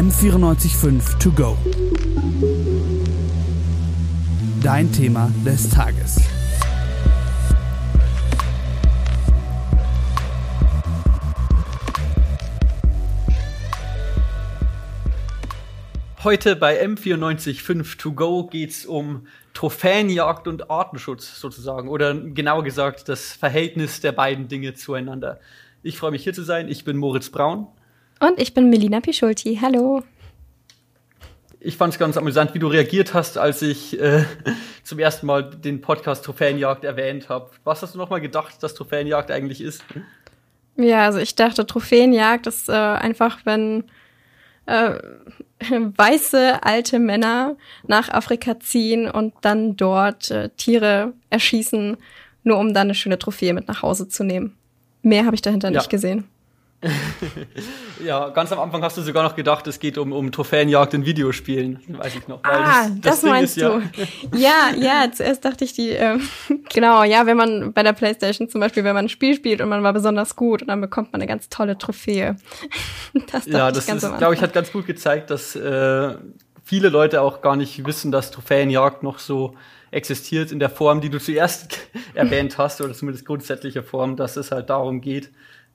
M945 To Go. Dein Thema des Tages. Heute bei M945 To Go geht's um Trophäenjagd und Artenschutz sozusagen oder genauer gesagt das Verhältnis der beiden Dinge zueinander. Ich freue mich hier zu sein. Ich bin Moritz Braun. Und ich bin Melina Pischulti. Hallo. Ich fand es ganz amüsant, wie du reagiert hast, als ich äh, zum ersten Mal den Podcast Trophäenjagd erwähnt habe. Was hast du nochmal gedacht, dass Trophäenjagd eigentlich ist? Ja, also ich dachte, Trophäenjagd ist äh, einfach, wenn äh, weiße alte Männer nach Afrika ziehen und dann dort äh, Tiere erschießen, nur um dann eine schöne Trophäe mit nach Hause zu nehmen. Mehr habe ich dahinter ja. nicht gesehen. ja, ganz am Anfang hast du sogar noch gedacht, es geht um, um Trophäenjagd in Videospielen, weiß ich noch. ah, das, das, das meinst ist, du. Ja. ja, ja, zuerst dachte ich die, ähm, genau, ja, wenn man bei der Playstation zum Beispiel, wenn man ein Spiel spielt und man war besonders gut und dann bekommt man eine ganz tolle Trophäe. das ja, das ist, glaube ich, hat ganz gut gezeigt, dass äh, viele Leute auch gar nicht wissen, dass Trophäenjagd noch so existiert in der Form, die du zuerst erwähnt hast, oder zumindest grundsätzliche Form, dass es halt darum geht,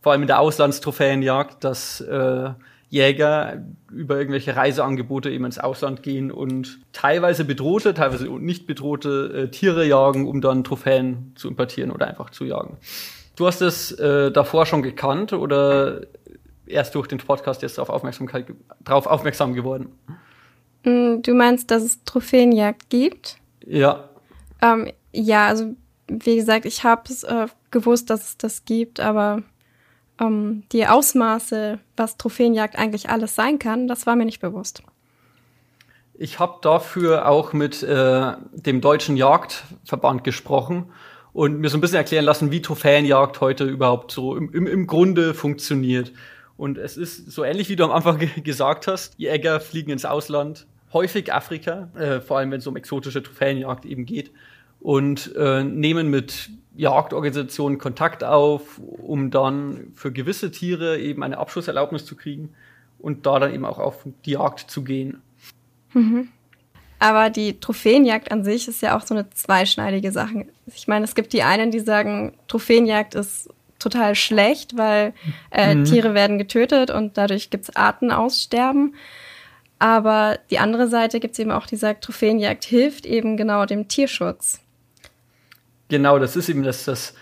vor allem in der Auslandstrophäenjagd, dass äh, Jäger über irgendwelche Reiseangebote eben ins Ausland gehen und teilweise bedrohte, teilweise nicht bedrohte äh, Tiere jagen, um dann Trophäen zu importieren oder einfach zu jagen. Du hast es äh, davor schon gekannt oder erst durch den Podcast jetzt darauf, Aufmerksamkeit, darauf aufmerksam geworden? Mm, du meinst, dass es Trophäenjagd gibt? Ja. Ähm, ja, also wie gesagt, ich habe es äh, gewusst, dass es das gibt, aber ähm, die Ausmaße, was Trophäenjagd eigentlich alles sein kann, das war mir nicht bewusst. Ich habe dafür auch mit äh, dem Deutschen Jagdverband gesprochen und mir so ein bisschen erklären lassen, wie Trophäenjagd heute überhaupt so im, im, im Grunde funktioniert. Und es ist so ähnlich, wie du am Anfang gesagt hast. Die Jäger fliegen ins Ausland, häufig Afrika, äh, vor allem wenn es um exotische Trophäenjagd eben geht, und äh, nehmen mit Jagdorganisationen Kontakt auf, um dann für gewisse Tiere eben eine Abschusserlaubnis zu kriegen und da dann eben auch auf die Jagd zu gehen. Mhm. Aber die Trophäenjagd an sich ist ja auch so eine zweischneidige Sache. Ich meine, es gibt die einen, die sagen, Trophäenjagd ist total schlecht, weil äh, mhm. Tiere werden getötet und dadurch gibt es Artenaussterben. Aber die andere Seite gibt es eben auch, die sagt, Trophäenjagd hilft eben genau dem Tierschutz. Genau, das ist eben das, das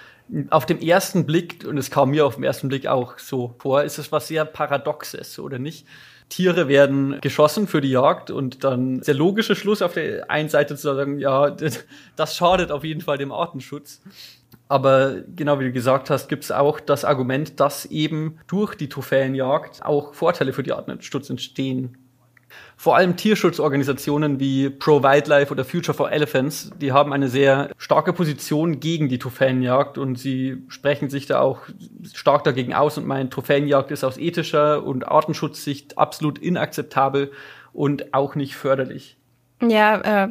auf dem ersten Blick, und es kam mir auf dem ersten Blick auch so vor, ist es was sehr Paradoxes, oder nicht? Tiere werden geschossen für die Jagd und dann der logische Schluss auf der einen Seite zu sagen, ja, das schadet auf jeden Fall dem Artenschutz. Aber genau wie du gesagt hast, gibt es auch das Argument, dass eben durch die Trophäenjagd auch Vorteile für die Artenschutz entstehen vor allem Tierschutzorganisationen wie Pro Wildlife oder Future for Elephants, die haben eine sehr starke Position gegen die Trophäenjagd und sie sprechen sich da auch stark dagegen aus und meinen, Trophäenjagd ist aus ethischer und Artenschutzsicht absolut inakzeptabel und auch nicht förderlich. Ja, äh,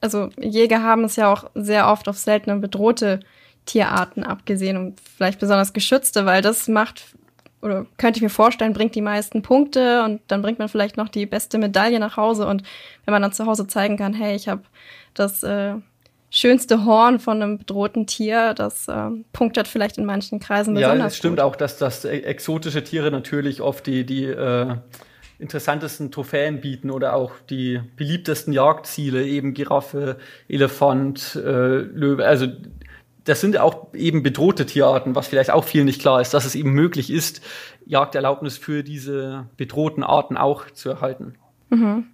also Jäger haben es ja auch sehr oft auf seltene bedrohte Tierarten abgesehen und vielleicht besonders geschützte, weil das macht oder könnte ich mir vorstellen, bringt die meisten Punkte und dann bringt man vielleicht noch die beste Medaille nach Hause und wenn man dann zu Hause zeigen kann, hey, ich habe das äh, schönste Horn von einem bedrohten Tier, das äh, punktet vielleicht in manchen Kreisen besonders Ja, es stimmt gut. auch, dass, dass exotische Tiere natürlich oft die, die äh, interessantesten Trophäen bieten oder auch die beliebtesten Jagdziele, eben Giraffe, Elefant, äh, Löwe, also das sind auch eben bedrohte Tierarten, was vielleicht auch vielen nicht klar ist, dass es eben möglich ist, Jagderlaubnis für diese bedrohten Arten auch zu erhalten. Mhm.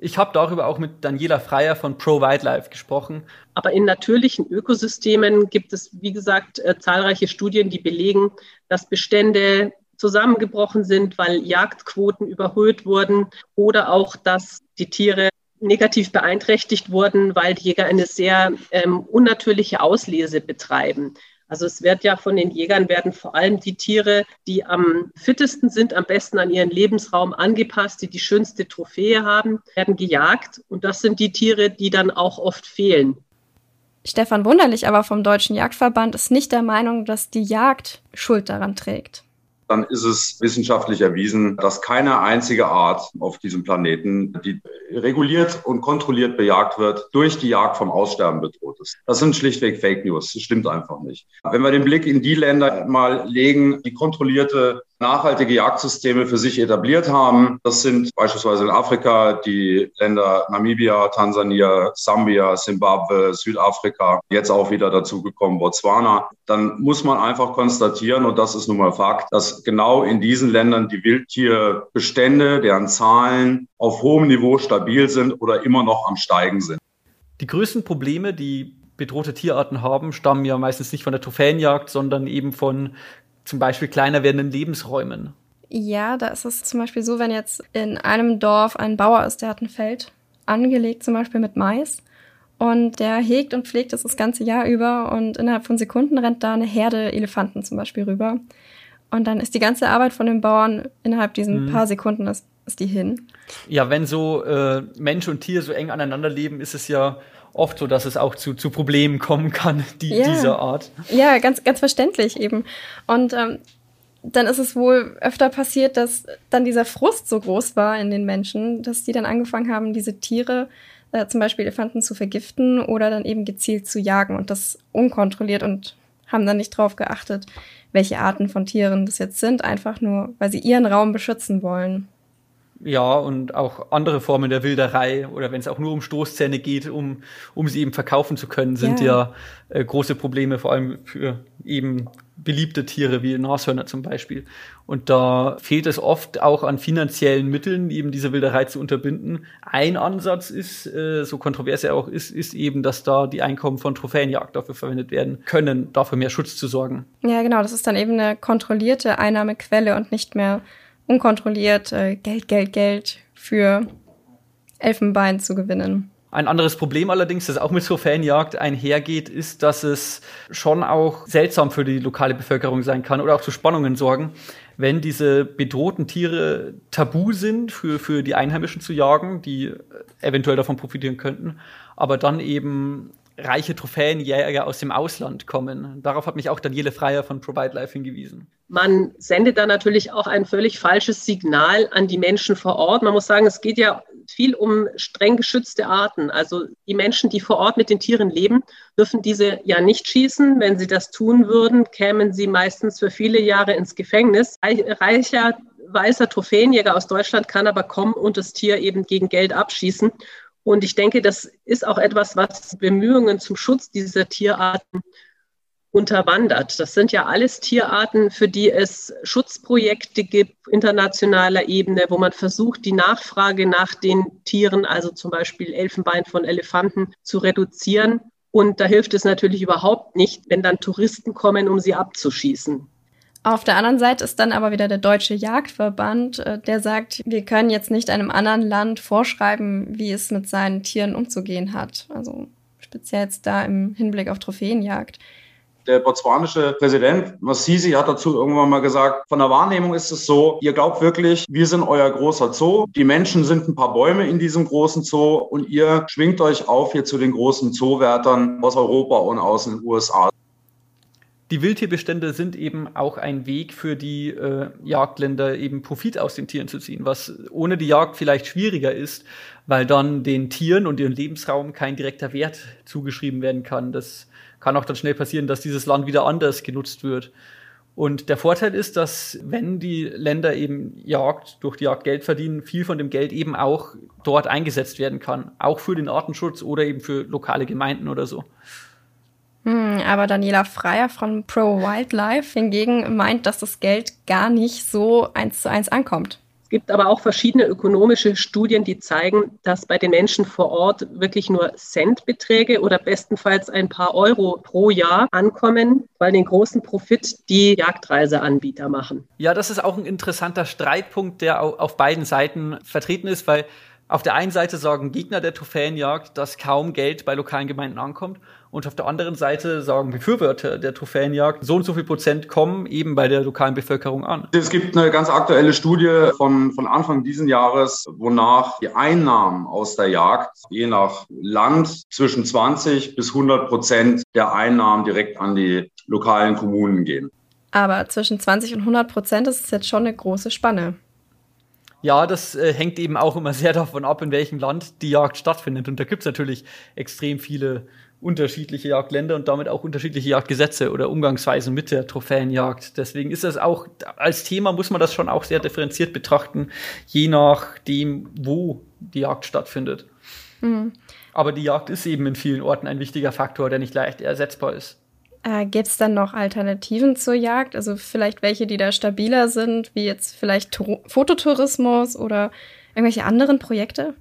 Ich habe darüber auch mit Daniela Freier von Pro Wildlife gesprochen. Aber in natürlichen Ökosystemen gibt es, wie gesagt, äh, zahlreiche Studien, die belegen, dass Bestände zusammengebrochen sind, weil Jagdquoten überhöht wurden oder auch, dass die Tiere negativ beeinträchtigt wurden, weil die Jäger eine sehr ähm, unnatürliche Auslese betreiben. Also es wird ja von den Jägern werden vor allem die Tiere, die am fittesten sind, am besten an ihren Lebensraum angepasst, die die schönste Trophäe haben, werden gejagt. Und das sind die Tiere, die dann auch oft fehlen. Stefan Wunderlich aber vom Deutschen Jagdverband ist nicht der Meinung, dass die Jagd Schuld daran trägt. Dann ist es wissenschaftlich erwiesen, dass keine einzige Art auf diesem Planeten, die reguliert und kontrolliert bejagt wird, durch die Jagd vom Aussterben bedroht ist. Das sind schlichtweg Fake News. Das stimmt einfach nicht. Wenn wir den Blick in die Länder mal legen, die kontrollierte nachhaltige Jagdsysteme für sich etabliert haben. Das sind beispielsweise in Afrika die Länder Namibia, Tansania, Sambia, Simbabwe, Südafrika, jetzt auch wieder dazugekommen Botswana. Dann muss man einfach konstatieren, und das ist nun mal Fakt, dass genau in diesen Ländern die Wildtierbestände, deren Zahlen auf hohem Niveau stabil sind oder immer noch am Steigen sind. Die größten Probleme, die bedrohte Tierarten haben, stammen ja meistens nicht von der Trophäenjagd, sondern eben von zum Beispiel kleiner werdenden Lebensräumen. Ja, da ist es zum Beispiel so, wenn jetzt in einem Dorf ein Bauer ist, der hat ein Feld angelegt, zum Beispiel mit Mais. Und der hegt und pflegt das das ganze Jahr über und innerhalb von Sekunden rennt da eine Herde Elefanten zum Beispiel rüber. Und dann ist die ganze Arbeit von den Bauern innerhalb diesen mhm. paar Sekunden ist, ist die hin. Ja, wenn so äh, Mensch und Tier so eng aneinander leben, ist es ja oft so, dass es auch zu, zu Problemen kommen kann, die, ja. dieser Art. Ja, ganz, ganz verständlich eben. Und ähm, dann ist es wohl öfter passiert, dass dann dieser Frust so groß war in den Menschen, dass die dann angefangen haben, diese Tiere, äh, zum Beispiel Elefanten, zu vergiften oder dann eben gezielt zu jagen und das unkontrolliert und haben dann nicht drauf geachtet, welche Arten von Tieren das jetzt sind, einfach nur, weil sie ihren Raum beschützen wollen. Ja, und auch andere Formen der Wilderei oder wenn es auch nur um Stoßzähne geht, um, um sie eben verkaufen zu können, sind ja, ja äh, große Probleme, vor allem für eben beliebte Tiere wie Nashörner zum Beispiel. Und da fehlt es oft auch an finanziellen Mitteln, eben diese Wilderei zu unterbinden. Ein Ansatz ist, äh, so kontrovers er auch ist, ist eben, dass da die Einkommen von Trophäenjagd dafür verwendet werden können, dafür mehr Schutz zu sorgen. Ja, genau, das ist dann eben eine kontrollierte Einnahmequelle und nicht mehr unkontrolliert äh, Geld, Geld, Geld für Elfenbein zu gewinnen. Ein anderes Problem allerdings, das auch mit so Fanjagd einhergeht, ist, dass es schon auch seltsam für die lokale Bevölkerung sein kann oder auch zu Spannungen sorgen, wenn diese bedrohten Tiere tabu sind für, für die Einheimischen zu jagen, die eventuell davon profitieren könnten, aber dann eben reiche Trophäenjäger aus dem Ausland kommen. Darauf hat mich auch Daniele Freier von Provide Life hingewiesen. Man sendet da natürlich auch ein völlig falsches Signal an die Menschen vor Ort. Man muss sagen, es geht ja viel um streng geschützte Arten. Also die Menschen, die vor Ort mit den Tieren leben, dürfen diese ja nicht schießen. Wenn sie das tun würden, kämen sie meistens für viele Jahre ins Gefängnis. Reicher weißer Trophäenjäger aus Deutschland kann aber kommen und das Tier eben gegen Geld abschießen. Und ich denke, das ist auch etwas, was Bemühungen zum Schutz dieser Tierarten unterwandert. Das sind ja alles Tierarten, für die es Schutzprojekte gibt, internationaler Ebene, wo man versucht, die Nachfrage nach den Tieren, also zum Beispiel Elfenbein von Elefanten, zu reduzieren. Und da hilft es natürlich überhaupt nicht, wenn dann Touristen kommen, um sie abzuschießen. Auf der anderen Seite ist dann aber wieder der Deutsche Jagdverband, äh, der sagt, wir können jetzt nicht einem anderen Land vorschreiben, wie es mit seinen Tieren umzugehen hat. Also speziell jetzt da im Hinblick auf Trophäenjagd. Der botswanische Präsident Massisi hat dazu irgendwann mal gesagt, von der Wahrnehmung ist es so, ihr glaubt wirklich, wir sind euer großer Zoo, die Menschen sind ein paar Bäume in diesem großen Zoo und ihr schwingt euch auf hier zu den großen Zoowärtern aus Europa und aus den USA. Die Wildtierbestände sind eben auch ein Weg für die äh, Jagdländer, eben Profit aus den Tieren zu ziehen, was ohne die Jagd vielleicht schwieriger ist, weil dann den Tieren und ihren Lebensraum kein direkter Wert zugeschrieben werden kann. Das kann auch dann schnell passieren, dass dieses Land wieder anders genutzt wird. Und der Vorteil ist, dass wenn die Länder eben Jagd, durch die Jagd Geld verdienen, viel von dem Geld eben auch dort eingesetzt werden kann. Auch für den Artenschutz oder eben für lokale Gemeinden oder so. Hm, aber Daniela Freier von Pro Wildlife hingegen meint, dass das Geld gar nicht so eins zu eins ankommt. Es gibt aber auch verschiedene ökonomische Studien, die zeigen, dass bei den Menschen vor Ort wirklich nur Centbeträge oder bestenfalls ein paar Euro pro Jahr ankommen, weil den großen Profit die Jagdreiseanbieter machen. Ja, das ist auch ein interessanter Streitpunkt, der auf beiden Seiten vertreten ist, weil auf der einen Seite sagen Gegner der Trophäenjagd, dass kaum Geld bei lokalen Gemeinden ankommt. Und auf der anderen Seite sagen Befürworter der Trophäenjagd, so und so viel Prozent kommen eben bei der lokalen Bevölkerung an. Es gibt eine ganz aktuelle Studie von, von Anfang diesen Jahres, wonach die Einnahmen aus der Jagd je nach Land zwischen 20 bis 100 Prozent der Einnahmen direkt an die lokalen Kommunen gehen. Aber zwischen 20 und 100 Prozent ist jetzt schon eine große Spanne. Ja, das äh, hängt eben auch immer sehr davon ab, in welchem Land die Jagd stattfindet. Und da gibt es natürlich extrem viele unterschiedliche Jagdländer und damit auch unterschiedliche Jagdgesetze oder Umgangsweisen mit der Trophäenjagd. Deswegen ist das auch als Thema muss man das schon auch sehr differenziert betrachten, je nachdem, wo die Jagd stattfindet. Mhm. Aber die Jagd ist eben in vielen Orten ein wichtiger Faktor, der nicht leicht ersetzbar ist. Äh, Gibt es dann noch Alternativen zur Jagd? Also vielleicht welche, die da stabiler sind, wie jetzt vielleicht Tur Fototourismus oder irgendwelche anderen Projekte?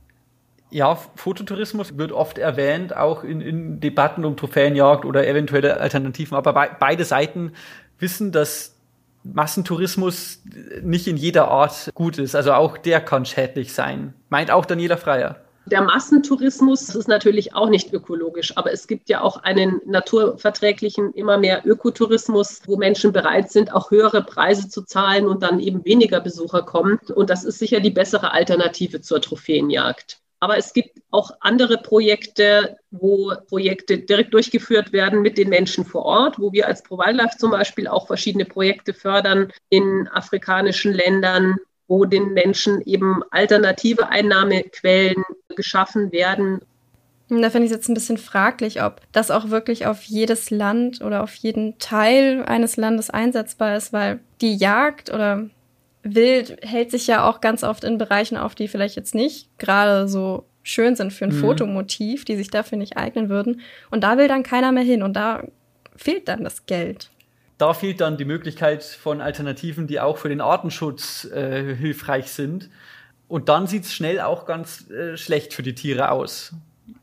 Ja, Fototourismus wird oft erwähnt, auch in, in Debatten um Trophäenjagd oder eventuelle Alternativen. Aber be beide Seiten wissen, dass Massentourismus nicht in jeder Art gut ist. Also auch der kann schädlich sein. Meint auch Daniela Freier. Der Massentourismus ist natürlich auch nicht ökologisch, aber es gibt ja auch einen naturverträglichen, immer mehr Ökotourismus, wo Menschen bereit sind, auch höhere Preise zu zahlen und dann eben weniger Besucher kommen. Und das ist sicher die bessere Alternative zur Trophäenjagd. Aber es gibt auch andere Projekte, wo Projekte direkt durchgeführt werden mit den Menschen vor Ort, wo wir als ProWildlife zum Beispiel auch verschiedene Projekte fördern in afrikanischen Ländern, wo den Menschen eben alternative Einnahmequellen geschaffen werden. Da finde ich es jetzt ein bisschen fraglich, ob das auch wirklich auf jedes Land oder auf jeden Teil eines Landes einsetzbar ist, weil die Jagd oder Wild hält sich ja auch ganz oft in Bereichen auf, die vielleicht jetzt nicht gerade so schön sind für ein mhm. Fotomotiv, die sich dafür nicht eignen würden. Und da will dann keiner mehr hin und da fehlt dann das Geld. Da fehlt dann die Möglichkeit von Alternativen, die auch für den Artenschutz äh, hilfreich sind. Und dann sieht es schnell auch ganz äh, schlecht für die Tiere aus,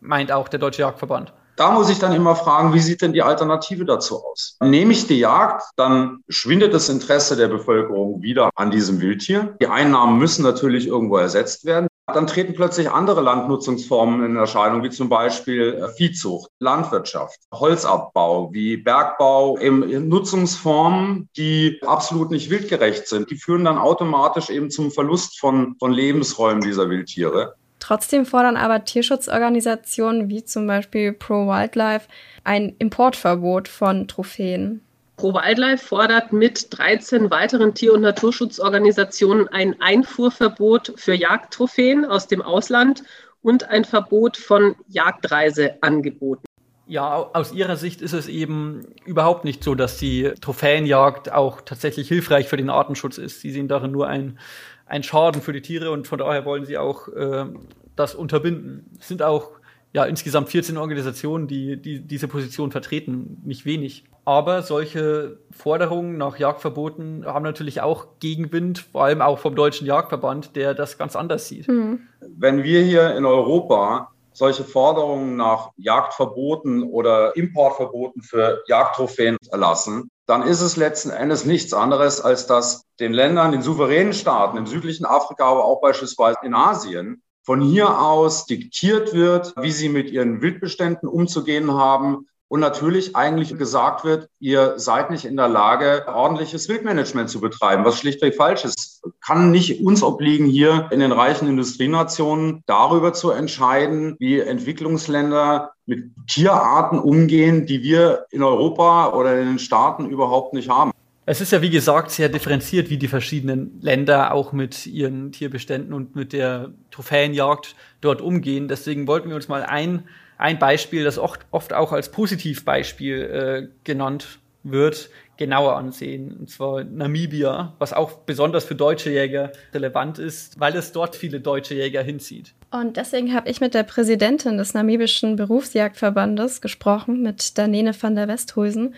meint auch der Deutsche Jagdverband. Da muss ich dann immer fragen, wie sieht denn die Alternative dazu aus? Nehme ich die Jagd, dann schwindet das Interesse der Bevölkerung wieder an diesem Wildtier. Die Einnahmen müssen natürlich irgendwo ersetzt werden. Dann treten plötzlich andere Landnutzungsformen in Erscheinung, wie zum Beispiel äh, Viehzucht, Landwirtschaft, Holzabbau, wie Bergbau, eben Nutzungsformen, die absolut nicht wildgerecht sind. Die führen dann automatisch eben zum Verlust von, von Lebensräumen dieser Wildtiere. Trotzdem fordern aber Tierschutzorganisationen wie zum Beispiel Pro Wildlife ein Importverbot von Trophäen. Pro Wildlife fordert mit 13 weiteren Tier- und Naturschutzorganisationen ein Einfuhrverbot für Jagdtrophäen aus dem Ausland und ein Verbot von Jagdreiseangeboten. Ja, aus Ihrer Sicht ist es eben überhaupt nicht so, dass die Trophäenjagd auch tatsächlich hilfreich für den Artenschutz ist. Sie sehen darin nur ein ein Schaden für die Tiere und von daher wollen sie auch äh, das unterbinden. Es sind auch ja insgesamt 14 Organisationen, die, die diese Position vertreten, nicht wenig. Aber solche Forderungen nach Jagdverboten haben natürlich auch Gegenwind, vor allem auch vom Deutschen Jagdverband, der das ganz anders sieht. Mhm. Wenn wir hier in Europa solche Forderungen nach Jagdverboten oder Importverboten für Jagdtrophäen erlassen, dann ist es letzten Endes nichts anderes, als dass den Ländern, den souveränen Staaten im südlichen Afrika, aber auch beispielsweise in Asien, von hier aus diktiert wird, wie sie mit ihren Wildbeständen umzugehen haben, und natürlich eigentlich gesagt wird, ihr seid nicht in der Lage, ordentliches Wildmanagement zu betreiben, was schlichtweg falsch ist. Kann nicht uns obliegen, hier in den reichen Industrienationen darüber zu entscheiden, wie Entwicklungsländer mit Tierarten umgehen, die wir in Europa oder in den Staaten überhaupt nicht haben. Es ist ja, wie gesagt, sehr differenziert, wie die verschiedenen Länder auch mit ihren Tierbeständen und mit der Trophäenjagd dort umgehen. Deswegen wollten wir uns mal ein ein Beispiel, das oft, oft auch als Positivbeispiel äh, genannt wird, genauer ansehen. Und zwar Namibia, was auch besonders für deutsche Jäger relevant ist, weil es dort viele deutsche Jäger hinzieht. Und deswegen habe ich mit der Präsidentin des namibischen Berufsjagdverbandes gesprochen, mit Danene van der Westhuizen.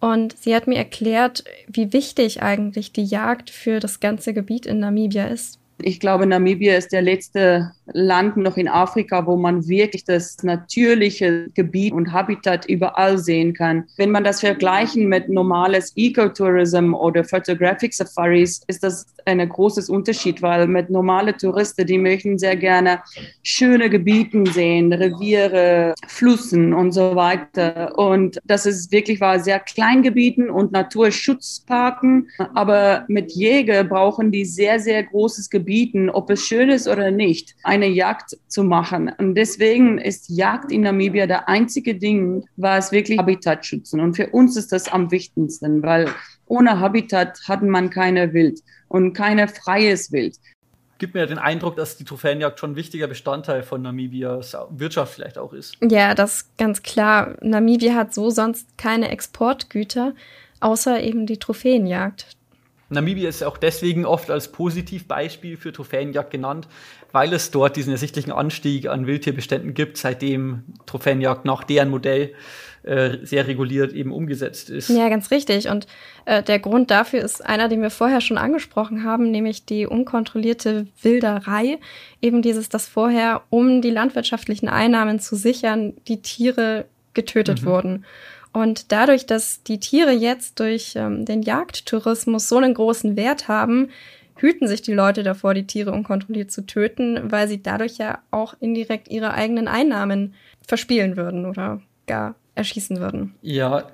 Und sie hat mir erklärt, wie wichtig eigentlich die Jagd für das ganze Gebiet in Namibia ist. Ich glaube, Namibia ist der letzte Land noch in Afrika, wo man wirklich das natürliche Gebiet und Habitat überall sehen kann. Wenn man das vergleichen mit normales Ecotourism oder Photographic Safaris, ist das ein großes Unterschied, weil mit normale Touristen, die möchten sehr gerne schöne Gebiete sehen, Reviere, Flüssen und so weiter. Und das ist wirklich war sehr Kleingebieten und Naturschutzparken. Aber mit Jäger brauchen die sehr, sehr großes Gebieten, ob es schön ist oder nicht. Ein eine Jagd zu machen. Und deswegen ist Jagd in Namibia der einzige Ding, was wirklich Habitat schützen. Und für uns ist das am wichtigsten, weil Ohne Habitat hat man keine Wild und keine freies Wild. Gibt mir den Eindruck, dass die Trophäenjagd schon ein wichtiger Bestandteil von Namibias Wirtschaft vielleicht auch ist. Ja, das ist ganz klar. Namibia hat so sonst keine Exportgüter, außer eben die Trophäenjagd. Namibia ist auch deswegen oft als Positivbeispiel für Trophäenjagd genannt, weil es dort diesen ersichtlichen Anstieg an Wildtierbeständen gibt, seitdem Trophäenjagd nach deren Modell äh, sehr reguliert eben umgesetzt ist. Ja, ganz richtig. Und äh, der Grund dafür ist einer, den wir vorher schon angesprochen haben, nämlich die unkontrollierte Wilderei. Eben dieses, dass vorher, um die landwirtschaftlichen Einnahmen zu sichern, die Tiere getötet mhm. wurden. Und dadurch, dass die Tiere jetzt durch ähm, den Jagdtourismus so einen großen Wert haben, hüten sich die Leute davor, die Tiere unkontrolliert zu töten, weil sie dadurch ja auch indirekt ihre eigenen Einnahmen verspielen würden oder gar erschießen würden. Ja,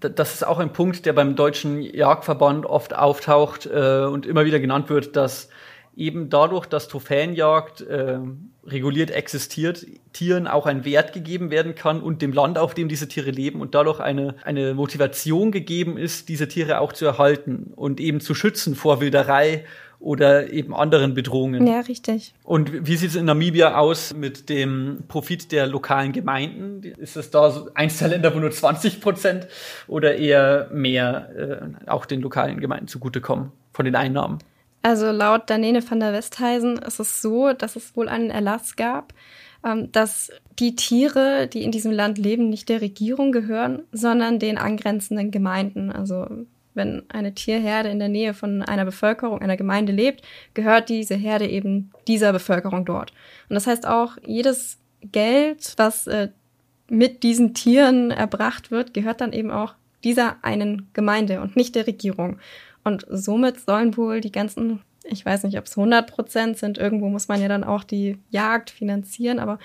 das ist auch ein Punkt, der beim Deutschen Jagdverband oft auftaucht äh, und immer wieder genannt wird, dass eben dadurch, dass Trophäenjagd äh, reguliert existiert, Tieren auch ein Wert gegeben werden kann und dem Land, auf dem diese Tiere leben und dadurch eine, eine Motivation gegeben ist, diese Tiere auch zu erhalten und eben zu schützen vor Wilderei oder eben anderen Bedrohungen. Ja, richtig. Und wie sieht es in Namibia aus mit dem Profit der lokalen Gemeinden? Ist es da so eins der Länder, wo nur 20 Prozent oder eher mehr äh, auch den lokalen Gemeinden zugutekommen von den Einnahmen? Also laut Danene van der Westheisen ist es so, dass es wohl einen Erlass gab, ähm, dass die Tiere, die in diesem Land leben, nicht der Regierung gehören, sondern den angrenzenden Gemeinden. Also wenn eine Tierherde in der Nähe von einer Bevölkerung, einer Gemeinde lebt, gehört diese Herde eben dieser Bevölkerung dort. Und das heißt auch, jedes Geld, was äh, mit diesen Tieren erbracht wird, gehört dann eben auch dieser einen Gemeinde und nicht der Regierung. Und somit sollen wohl die ganzen, ich weiß nicht, ob es 100 Prozent sind, irgendwo muss man ja dann auch die Jagd finanzieren, aber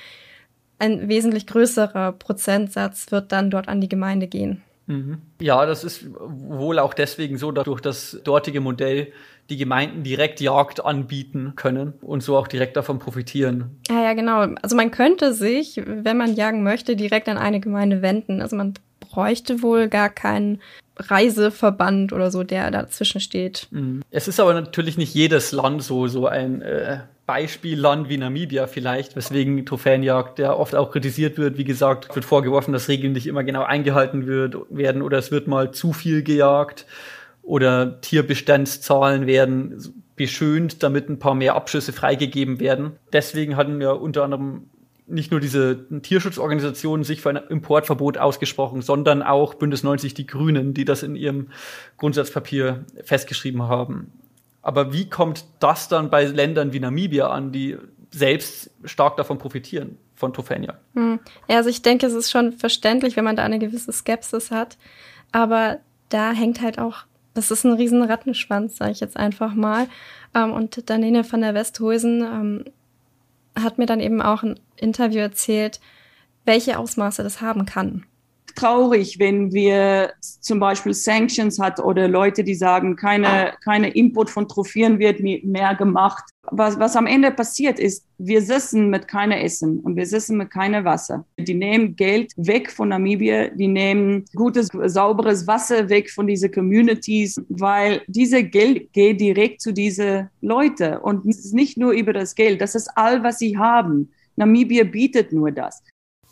ein wesentlich größerer Prozentsatz wird dann dort an die Gemeinde gehen. Mhm. Ja, das ist wohl auch deswegen so, dass durch das dortige Modell die Gemeinden direkt Jagd anbieten können und so auch direkt davon profitieren. Ja, ja, genau. Also man könnte sich, wenn man jagen möchte, direkt an eine Gemeinde wenden. Also man bräuchte wohl gar keinen Reiseverband oder so, der dazwischen steht. Mhm. Es ist aber natürlich nicht jedes Land so, so ein äh, Beispielland wie Namibia vielleicht, weswegen Trophäenjagd ja oft auch kritisiert wird. Wie gesagt, wird vorgeworfen, dass Regeln nicht immer genau eingehalten wird, werden oder es wird mal zu viel gejagt oder Tierbestandszahlen werden beschönt, damit ein paar mehr Abschüsse freigegeben werden. Deswegen hatten ja unter anderem nicht nur diese Tierschutzorganisationen sich für ein Importverbot ausgesprochen, sondern auch Bündnis 90 Die Grünen, die das in ihrem Grundsatzpapier festgeschrieben haben. Aber wie kommt das dann bei Ländern wie Namibia an, die selbst stark davon profitieren, von Trophäenjagd? Hm. Ja, also ich denke, es ist schon verständlich, wenn man da eine gewisse Skepsis hat. Aber da hängt halt auch, das ist ein riesen Rattenschwanz, sage ich jetzt einfach mal. Ähm, und Danene van der Westhuysen ähm, hat mir dann eben auch ein Interview erzählt, welche Ausmaße das haben kann. Traurig, wenn wir zum Beispiel Sanctions hat oder Leute, die sagen, keine, keine Input von Trophäen wird mehr gemacht. Was, was am Ende passiert ist, wir sitzen mit keiner Essen und wir sitzen mit keiner Wasser. Die nehmen Geld weg von Namibia, die nehmen gutes, sauberes Wasser weg von diesen Communities, weil diese Geld geht direkt zu diese Leute und es ist nicht nur über das Geld, das ist all, was sie haben. Namibia bietet nur das.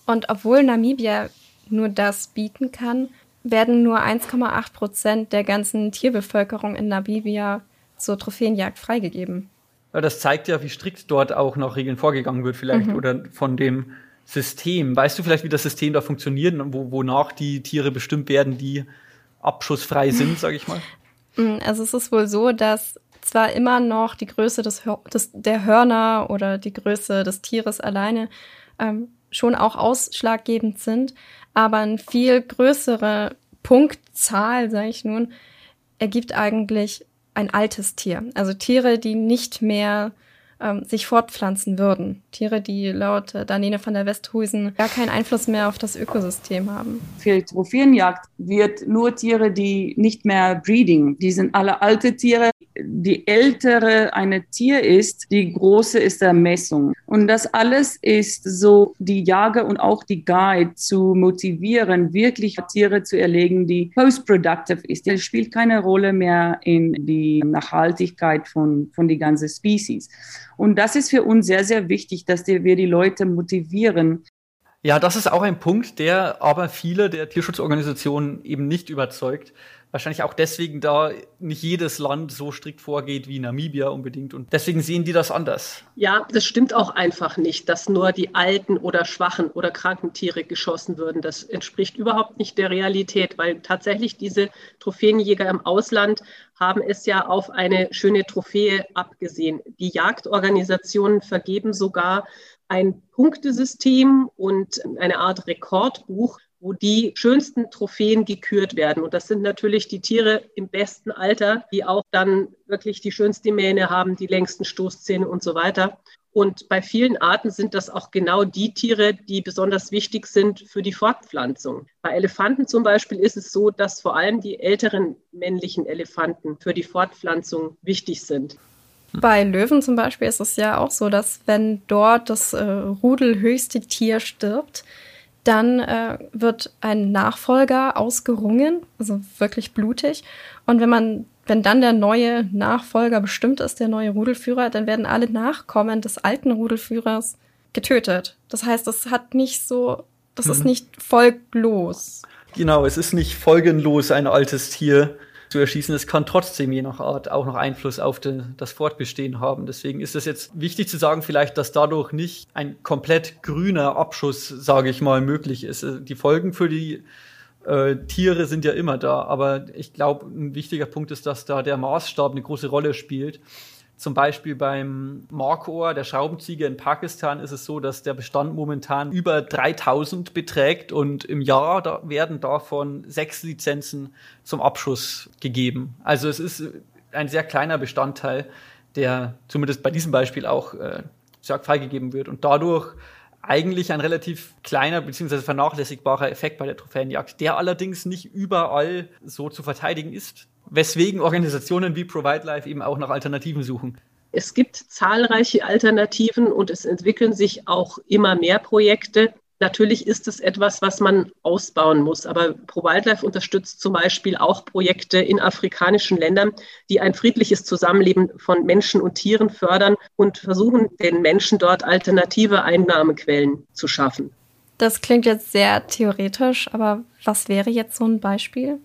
Und obwohl Namibia nur das bieten kann, werden nur 1,8 Prozent der ganzen Tierbevölkerung in Namibia zur Trophäenjagd freigegeben. Das zeigt ja, wie strikt dort auch nach Regeln vorgegangen wird, vielleicht, mhm. oder von dem System. Weißt du vielleicht, wie das System da funktioniert und wo, wonach die Tiere bestimmt werden, die abschussfrei sind, sage ich mal? Mm, also es ist wohl so, dass zwar immer noch die Größe des, des, der Hörner oder die Größe des Tieres alleine ähm, schon auch ausschlaggebend sind, aber eine viel größere Punktzahl, sage ich nun, ergibt eigentlich ein altes Tier. Also Tiere, die nicht mehr ähm, sich fortpflanzen würden. Tiere, die laut äh, Danene von der Westhusen gar keinen Einfluss mehr auf das Ökosystem haben. Für Trophäenjagd wird nur Tiere, die nicht mehr breeding, die sind alle alte Tiere. die ältere ein Tier ist, die große ist der Messung. Und das alles ist so, die Jager und auch die Guide zu motivieren, wirklich Tiere zu erlegen, die post-productive ist. Das spielt keine Rolle mehr in die Nachhaltigkeit von, von die ganzen Species. Und das ist für uns sehr, sehr wichtig, dass wir die Leute motivieren, ja, das ist auch ein Punkt, der aber viele der Tierschutzorganisationen eben nicht überzeugt. Wahrscheinlich auch deswegen, da nicht jedes Land so strikt vorgeht wie Namibia unbedingt. Und deswegen sehen die das anders. Ja, das stimmt auch einfach nicht, dass nur die alten oder schwachen oder kranken Tiere geschossen würden. Das entspricht überhaupt nicht der Realität, weil tatsächlich diese Trophäenjäger im Ausland haben es ja auf eine schöne Trophäe abgesehen. Die Jagdorganisationen vergeben sogar ein Punktesystem und eine Art Rekordbuch, wo die schönsten Trophäen gekürt werden. Und das sind natürlich die Tiere im besten Alter, die auch dann wirklich die schönste Mähne haben, die längsten Stoßzähne und so weiter. Und bei vielen Arten sind das auch genau die Tiere, die besonders wichtig sind für die Fortpflanzung. Bei Elefanten zum Beispiel ist es so, dass vor allem die älteren männlichen Elefanten für die Fortpflanzung wichtig sind. Bei Löwen zum Beispiel ist es ja auch so, dass wenn dort das äh, rudelhöchste Tier stirbt, dann äh, wird ein Nachfolger ausgerungen, also wirklich blutig. Und wenn man, wenn dann der neue Nachfolger bestimmt ist, der neue Rudelführer, dann werden alle Nachkommen des alten Rudelführers getötet. Das heißt, das hat nicht so, das mhm. ist nicht folglos. Genau, es ist nicht folgenlos ein altes Tier zu erschießen. Es kann trotzdem je nach Art auch noch Einfluss auf den, das Fortbestehen haben. Deswegen ist es jetzt wichtig zu sagen, vielleicht, dass dadurch nicht ein komplett grüner Abschuss, sage ich mal, möglich ist. Äh, die Folgen für die äh, Tiere sind ja immer da, aber ich glaube, ein wichtiger Punkt ist, dass da der Maßstab eine große Rolle spielt. Zum Beispiel beim Markohr, der Schraubenziege in Pakistan, ist es so, dass der Bestand momentan über 3000 beträgt und im Jahr da werden davon sechs Lizenzen zum Abschuss gegeben. Also es ist ein sehr kleiner Bestandteil, der zumindest bei diesem Beispiel auch äh, freigegeben wird und dadurch eigentlich ein relativ kleiner bzw. vernachlässigbarer Effekt bei der Trophäenjagd, der allerdings nicht überall so zu verteidigen ist weswegen Organisationen wie Provide Life eben auch nach Alternativen suchen. Es gibt zahlreiche Alternativen und es entwickeln sich auch immer mehr Projekte. Natürlich ist es etwas, was man ausbauen muss. Aber ProWildlife unterstützt zum Beispiel auch Projekte in afrikanischen Ländern, die ein friedliches Zusammenleben von Menschen und Tieren fördern und versuchen, den Menschen dort alternative Einnahmequellen zu schaffen. Das klingt jetzt sehr theoretisch, aber was wäre jetzt so ein Beispiel?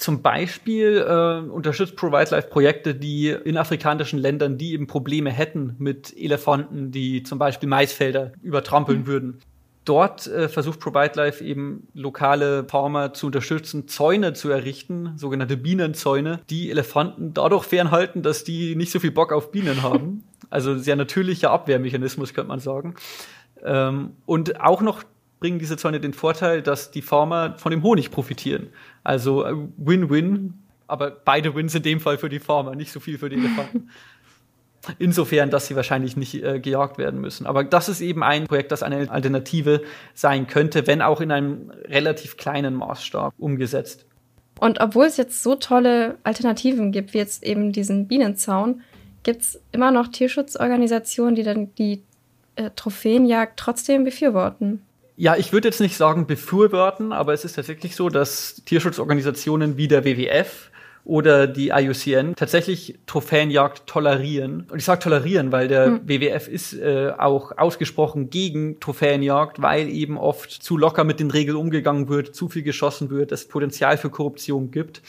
Zum Beispiel äh, unterstützt Provide Life Projekte, die in afrikanischen Ländern, die eben Probleme hätten mit Elefanten, die zum Beispiel Maisfelder übertrampeln mhm. würden. Dort äh, versucht Provide Life eben lokale Farmer zu unterstützen, Zäune zu errichten, sogenannte Bienenzäune, die Elefanten dadurch fernhalten, dass die nicht so viel Bock auf Bienen haben. Also sehr natürlicher Abwehrmechanismus, könnte man sagen. Ähm, und auch noch bringen diese Zäune den Vorteil, dass die Farmer von dem Honig profitieren. Also äh, Win-Win, aber beide Wins in dem Fall für die Farmer, nicht so viel für die Elefanten. Insofern, dass sie wahrscheinlich nicht äh, gejagt werden müssen. Aber das ist eben ein Projekt, das eine Alternative sein könnte, wenn auch in einem relativ kleinen Maßstab umgesetzt. Und obwohl es jetzt so tolle Alternativen gibt, wie jetzt eben diesen Bienenzaun, gibt es immer noch Tierschutzorganisationen, die dann die äh, Trophäenjagd trotzdem befürworten. Ja, ich würde jetzt nicht sagen befürworten, aber es ist tatsächlich so, dass Tierschutzorganisationen wie der WWF oder die IUCN tatsächlich Trophäenjagd tolerieren. Und ich sage tolerieren, weil der mhm. WWF ist äh, auch ausgesprochen gegen Trophäenjagd, weil eben oft zu locker mit den Regeln umgegangen wird, zu viel geschossen wird, es Potenzial für Korruption gibt.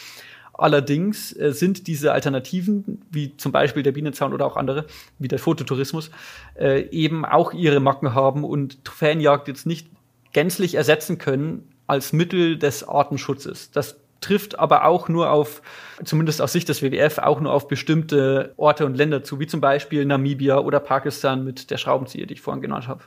Allerdings äh, sind diese Alternativen, wie zum Beispiel der Bienenzaun oder auch andere, wie der Fototourismus, äh, eben auch ihre Macken haben und Trophäenjagd jetzt nicht gänzlich ersetzen können als Mittel des Artenschutzes. Das trifft aber auch nur auf, zumindest aus Sicht des WWF, auch nur auf bestimmte Orte und Länder zu, wie zum Beispiel Namibia oder Pakistan mit der Schraubenzieher, die ich vorhin genannt habe.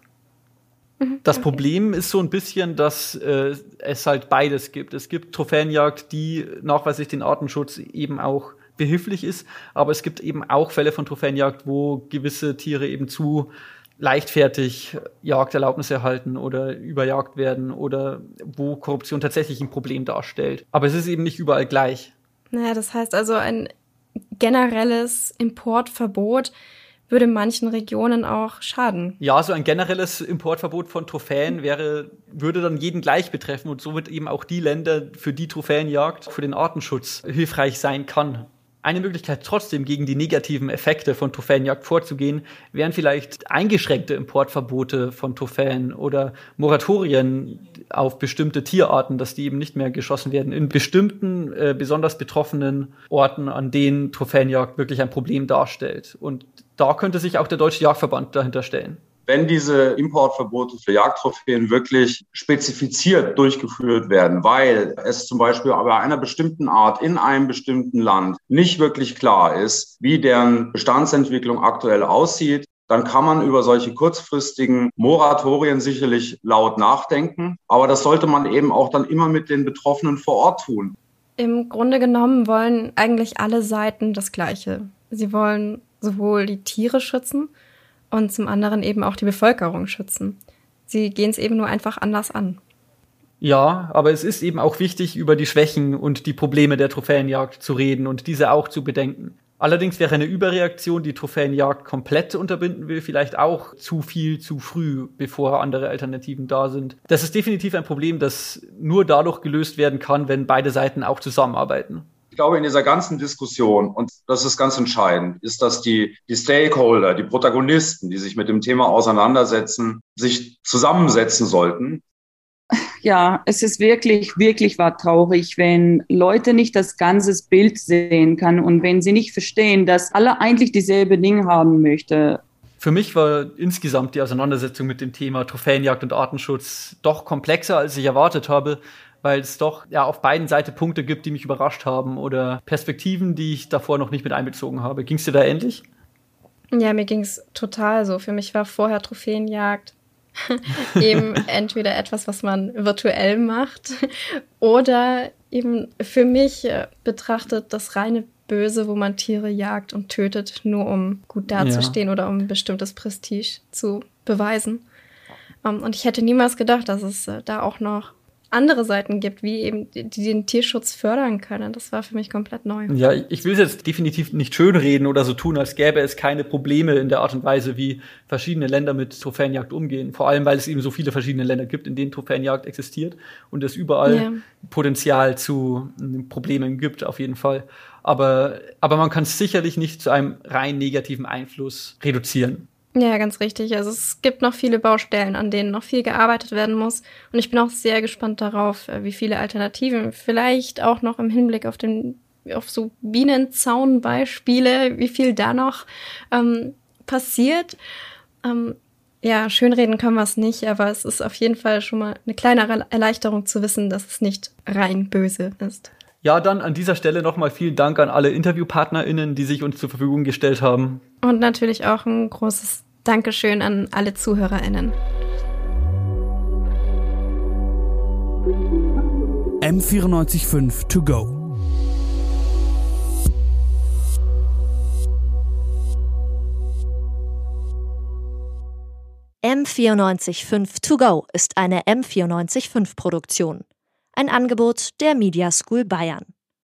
Mhm, das Problem ist so ein bisschen, dass äh, es halt beides gibt. Es gibt Trophäenjagd, die nachweislich den Artenschutz eben auch behilflich ist, aber es gibt eben auch Fälle von Trophäenjagd, wo gewisse Tiere eben zu leichtfertig Jagderlaubnisse erhalten oder überjagt werden oder wo Korruption tatsächlich ein Problem darstellt. Aber es ist eben nicht überall gleich. Naja, das heißt also, ein generelles Importverbot würde manchen Regionen auch schaden. Ja, so ein generelles Importverbot von Trophäen wäre, würde dann jeden gleich betreffen und somit eben auch die Länder, für die Trophäenjagd für den Artenschutz hilfreich sein kann. Eine Möglichkeit trotzdem gegen die negativen Effekte von Trophäenjagd vorzugehen, wären vielleicht eingeschränkte Importverbote von Trophäen oder Moratorien auf bestimmte Tierarten, dass die eben nicht mehr geschossen werden in bestimmten äh, besonders betroffenen Orten, an denen Trophäenjagd wirklich ein Problem darstellt. Und da könnte sich auch der Deutsche Jagdverband dahinter stellen wenn diese Importverbote für Jagdtrophäen wirklich spezifiziert durchgeführt werden, weil es zum Beispiel bei einer bestimmten Art in einem bestimmten Land nicht wirklich klar ist, wie deren Bestandsentwicklung aktuell aussieht, dann kann man über solche kurzfristigen Moratorien sicherlich laut nachdenken. Aber das sollte man eben auch dann immer mit den Betroffenen vor Ort tun. Im Grunde genommen wollen eigentlich alle Seiten das Gleiche. Sie wollen sowohl die Tiere schützen, und zum anderen eben auch die Bevölkerung schützen. Sie gehen es eben nur einfach anders an. Ja, aber es ist eben auch wichtig, über die Schwächen und die Probleme der Trophäenjagd zu reden und diese auch zu bedenken. Allerdings wäre eine Überreaktion, die Trophäenjagd komplett unterbinden will, vielleicht auch zu viel zu früh, bevor andere Alternativen da sind. Das ist definitiv ein Problem, das nur dadurch gelöst werden kann, wenn beide Seiten auch zusammenarbeiten. Ich glaube, in dieser ganzen Diskussion, und das ist ganz entscheidend, ist, dass die, die Stakeholder, die Protagonisten, die sich mit dem Thema auseinandersetzen, sich zusammensetzen sollten. Ja, es ist wirklich, wirklich war traurig, wenn Leute nicht das ganze Bild sehen kann und wenn sie nicht verstehen, dass alle eigentlich dieselbe Dinge haben möchte. Für mich war insgesamt die Auseinandersetzung mit dem Thema Trophäenjagd und Artenschutz doch komplexer, als ich erwartet habe weil es doch ja auf beiden Seiten Punkte gibt, die mich überrascht haben oder Perspektiven, die ich davor noch nicht mit einbezogen habe. Ging es dir da ähnlich? Ja, mir ging es total so. Für mich war vorher Trophäenjagd eben entweder etwas, was man virtuell macht oder eben für mich äh, betrachtet das reine Böse, wo man Tiere jagt und tötet, nur um gut dazustehen ja. oder um ein bestimmtes Prestige zu beweisen. Um, ähm, und ich hätte niemals gedacht, dass es äh, da auch noch andere Seiten gibt, wie eben die, die den Tierschutz fördern können. Das war für mich komplett neu. Ja, ich will es jetzt definitiv nicht schönreden oder so tun, als gäbe es keine Probleme in der Art und Weise, wie verschiedene Länder mit Trophäenjagd umgehen. Vor allem, weil es eben so viele verschiedene Länder gibt, in denen Trophäenjagd existiert und es überall ja. Potenzial zu Problemen gibt, auf jeden Fall. Aber, aber man kann es sicherlich nicht zu einem rein negativen Einfluss reduzieren. Ja, ganz richtig. Also es gibt noch viele Baustellen, an denen noch viel gearbeitet werden muss. Und ich bin auch sehr gespannt darauf, äh, wie viele Alternativen, vielleicht auch noch im Hinblick auf den, auf so Bienenzaunbeispiele, wie viel da noch ähm, passiert. Ähm, ja, schönreden können wir es nicht, aber es ist auf jeden Fall schon mal eine kleine Erleichterung zu wissen, dass es nicht rein böse ist. Ja, dann an dieser Stelle nochmal vielen Dank an alle InterviewpartnerInnen, die sich uns zur Verfügung gestellt haben. Und natürlich auch ein großes Dankeschön an alle ZuhörerInnen. M945 to go. M945 To Go ist eine M945 Produktion. Ein Angebot der Media School Bayern.